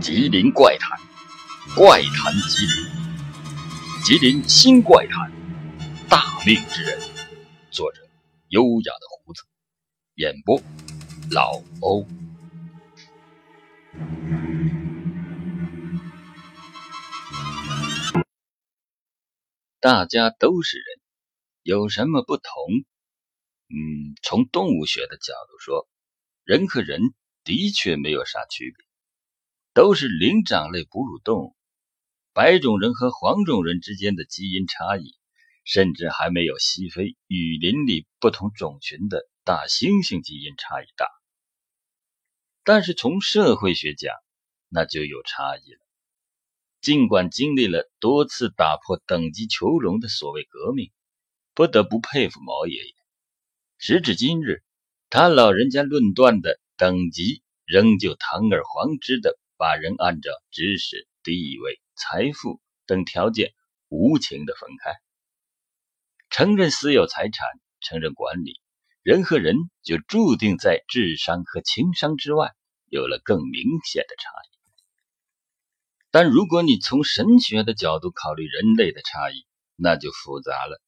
吉林怪谈，怪谈吉林，吉林新怪谈，大命之人。作者：优雅的胡子，演播：老欧。大家都是人，有什么不同？嗯，从动物学的角度说，人和人的确没有啥区别。都是灵长类哺乳动物，白种人和黄种人之间的基因差异，甚至还没有西非雨林里不同种群的大猩猩基因差异大。但是从社会学讲，那就有差异了。尽管经历了多次打破等级囚笼的所谓革命，不得不佩服毛爷爷。时至今日，他老人家论断的等级仍旧堂而皇之的。把人按照知识、地位、财富等条件无情的分开，承认私有财产，承认管理，人和人就注定在智商和情商之外有了更明显的差异。但如果你从神学的角度考虑人类的差异，那就复杂了。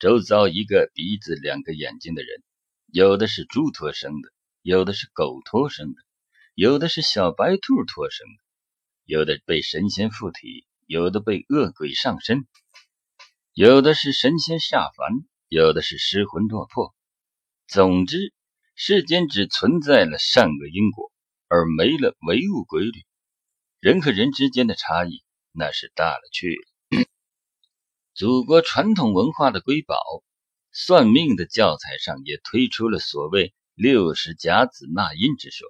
周遭一个鼻子两个眼睛的人，有的是猪托生的，有的是狗托生的。有的是小白兔托生，有的被神仙附体，有的被恶鬼上身，有的是神仙下凡，有的是失魂落魄。总之，世间只存在了善恶因果，而没了唯物规律。人和人之间的差异那是大了去了。祖国传统文化的瑰宝，算命的教材上也推出了所谓“六十甲子纳音”之说。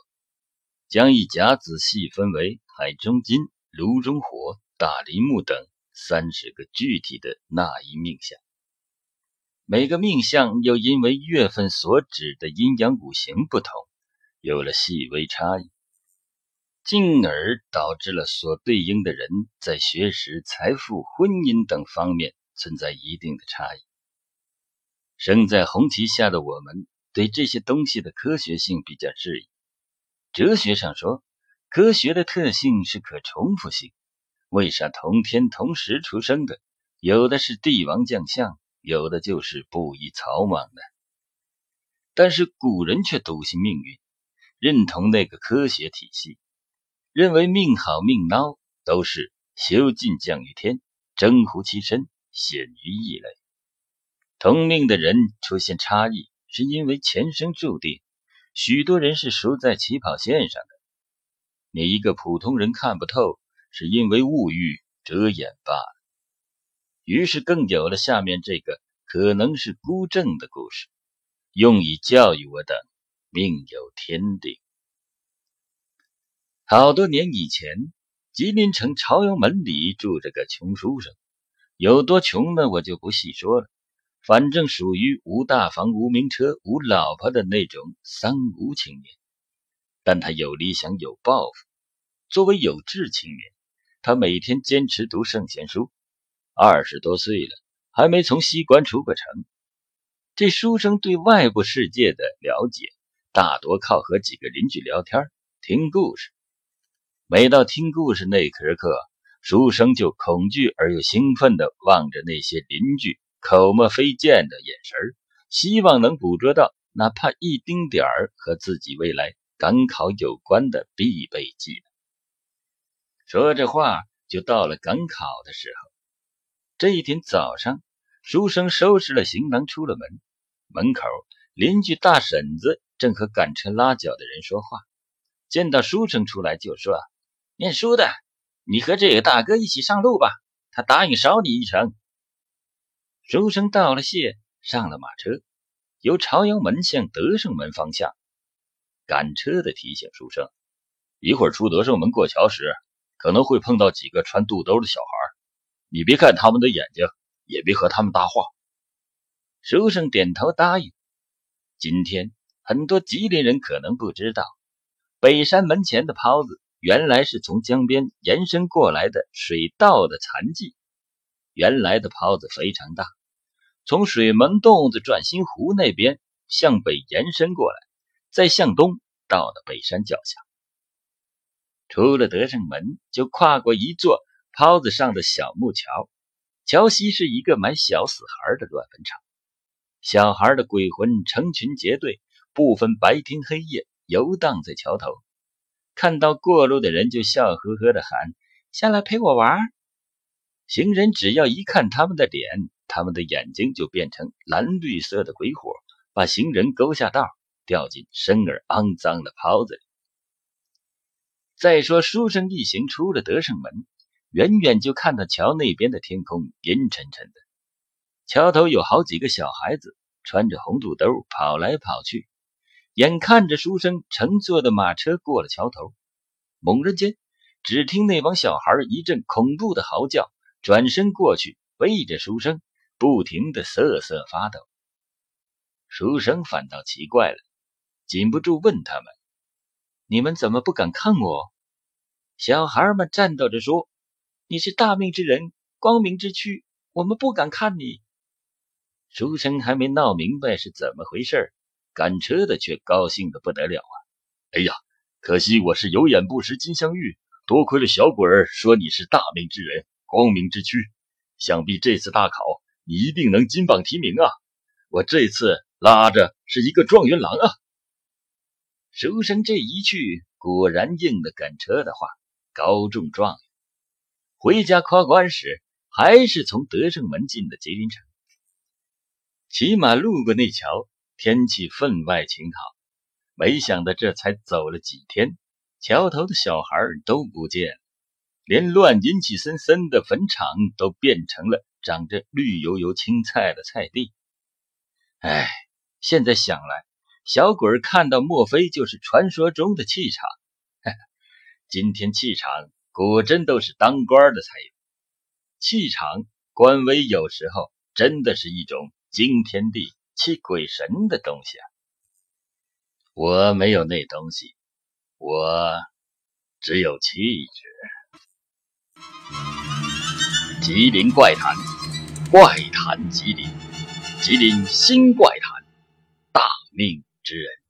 将一甲子细分为海中金、炉中火、大林木等三十个具体的纳音命相，每个命相又因为月份所指的阴阳五行不同，有了细微差异，进而导致了所对应的人在学识、财富、婚姻等方面存在一定的差异。生在红旗下的我们，对这些东西的科学性比较质疑。哲学上说，科学的特性是可重复性。为啥同天同时出生的，有的是帝王将相，有的就是布衣草莽呢？但是古人却笃信命运，认同那个科学体系，认为命好命孬都是修尽降于天，争乎其身，显于异类。同命的人出现差异，是因为前生注定。许多人是输在起跑线上的，你一个普通人看不透，是因为物欲遮掩罢了。于是更有了下面这个可能是孤证的故事，用以教育我等命有天定。好多年以前，吉林城朝阳门里住着个穷书生，有多穷呢？我就不细说了。反正属于无大房、无名车、无老婆的那种三无青年，但他有理想、有抱负。作为有志青年，他每天坚持读圣贤书。二十多岁了，还没从西关出过城。这书生对外部世界的了解，大多靠和几个邻居聊天、听故事。每到听故事那刻刻，书生就恐惧而又兴奋地望着那些邻居。口沫飞溅的眼神希望能捕捉到哪怕一丁点儿和自己未来赶考有关的必备技能。说着话，就到了赶考的时候。这一天早上，书生收拾了行囊出了门，门口邻居大婶子正和赶车拉脚的人说话，见到书生出来，就说：“念书的，你和这个大哥一起上路吧，他答应捎你一程。”书生道了谢，上了马车，由朝阳门向德胜门方向。赶车的提醒书生：“一会儿出德胜门过桥时，可能会碰到几个穿肚兜的小孩，你别看他们的眼睛，也别和他们搭话。”书生点头答应。今天很多吉林人可能不知道，北山门前的泡子原来是从江边延伸过来的水稻的残迹。原来的泡子非常大，从水门洞子转心湖那边向北延伸过来，再向东到了北山脚下。出了德胜门，就跨过一座泡子上的小木桥，桥西是一个埋小死孩的乱坟场，小孩的鬼魂成群结队，不分白天黑夜，游荡在桥头。看到过路的人，就笑呵呵的喊：“下来陪我玩。”行人只要一看他们的脸，他们的眼睛就变成蓝绿色的鬼火，把行人勾下道，掉进深而肮脏的泡子里。再说，书生一行出了德胜门，远远就看到桥那边的天空阴沉沉的，桥头有好几个小孩子穿着红肚兜跑来跑去。眼看着书生乘坐的马车过了桥头，猛然间，只听那帮小孩一阵恐怖的嚎叫，转身过去背着书生，不停的瑟瑟发抖。书生反倒奇怪了，禁不住问他们：“你们怎么不敢看我？”小孩们颤抖着说：“你是大命之人，光明之躯，我们不敢看你。”书生还没闹明白是怎么回事赶车的却高兴的不得了啊！哎呀，可惜我是有眼不识金镶玉，多亏了小鬼儿说你是大命之人，光明之躯，想必这次大考你一定能金榜题名啊！我这次拉着是一个状元郎啊！书生这一去，果然应了赶车的话，高中状元。回家夸官时，还是从德胜门进的吉林城，骑马路过那桥。天气分外晴好，没想到这才走了几天，桥头的小孩都不见了，连乱阴气森森的坟场都变成了长着绿油油青菜的菜地。哎，现在想来，小鬼儿看到莫非就是传说中的气场？今天气场果真都是当官的才有，气场官威有时候真的是一种惊天地。泣鬼神的东西啊！我没有那东西，我只有气质。吉林怪谈，怪谈吉林，吉林新怪谈，大命之人。